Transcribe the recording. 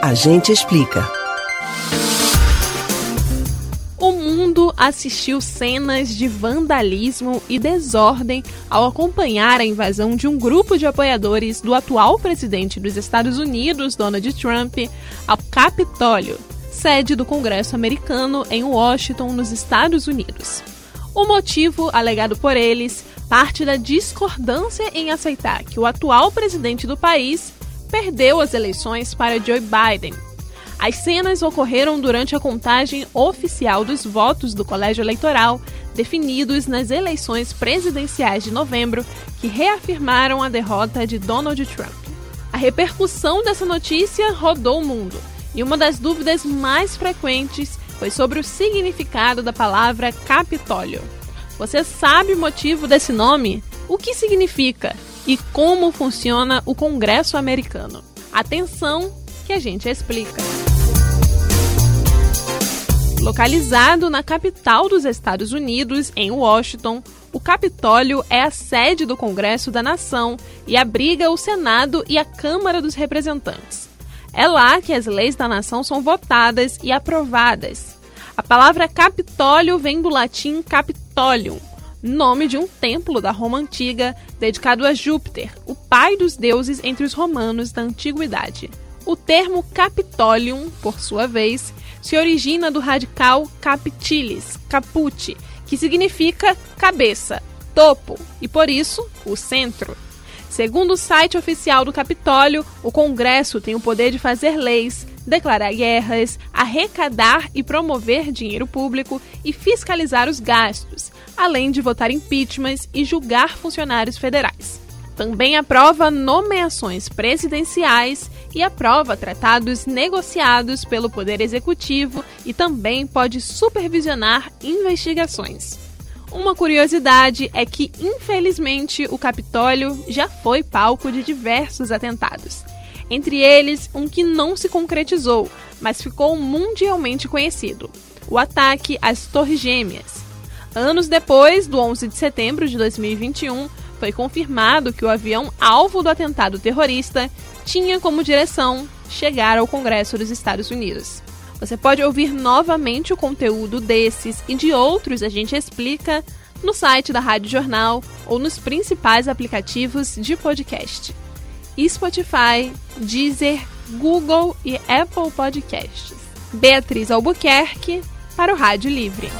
A gente explica. O mundo assistiu cenas de vandalismo e desordem ao acompanhar a invasão de um grupo de apoiadores do atual presidente dos Estados Unidos, Donald Trump, ao Capitólio, sede do Congresso americano em Washington, nos Estados Unidos. O motivo, alegado por eles, parte da discordância em aceitar que o atual presidente do país perdeu as eleições para Joe Biden. As cenas ocorreram durante a contagem oficial dos votos do colégio eleitoral definidos nas eleições presidenciais de novembro, que reafirmaram a derrota de Donald Trump. A repercussão dessa notícia rodou o mundo, e uma das dúvidas mais frequentes foi sobre o significado da palavra Capitólio. Você sabe o motivo desse nome? O que significa? E como funciona o Congresso americano? Atenção, que a gente explica. Localizado na capital dos Estados Unidos, em Washington, o Capitólio é a sede do Congresso da Nação e abriga o Senado e a Câmara dos Representantes. É lá que as leis da nação são votadas e aprovadas. A palavra Capitólio vem do latim Capitolium, nome de um templo da Roma antiga dedicado a Júpiter, o pai dos deuses entre os romanos da antiguidade. O termo Capitolium, por sua vez, se origina do radical capitilis, caput, que significa cabeça, topo e por isso o centro. Segundo o site oficial do Capitólio, o Congresso tem o poder de fazer leis, declarar guerras, arrecadar e promover dinheiro público e fiscalizar os gastos, além de votar impeachments e julgar funcionários federais. Também aprova nomeações presidenciais e aprova tratados negociados pelo Poder Executivo e também pode supervisionar investigações. Uma curiosidade é que, infelizmente, o Capitólio já foi palco de diversos atentados. Entre eles, um que não se concretizou, mas ficou mundialmente conhecido: o ataque às Torres Gêmeas. Anos depois, do 11 de setembro de 2021, foi confirmado que o avião alvo do atentado terrorista tinha como direção chegar ao Congresso dos Estados Unidos. Você pode ouvir novamente o conteúdo desses e de outros a gente explica no site da Rádio Jornal ou nos principais aplicativos de podcast. Spotify, Deezer, Google e Apple Podcasts. Beatriz Albuquerque para o Rádio Livre.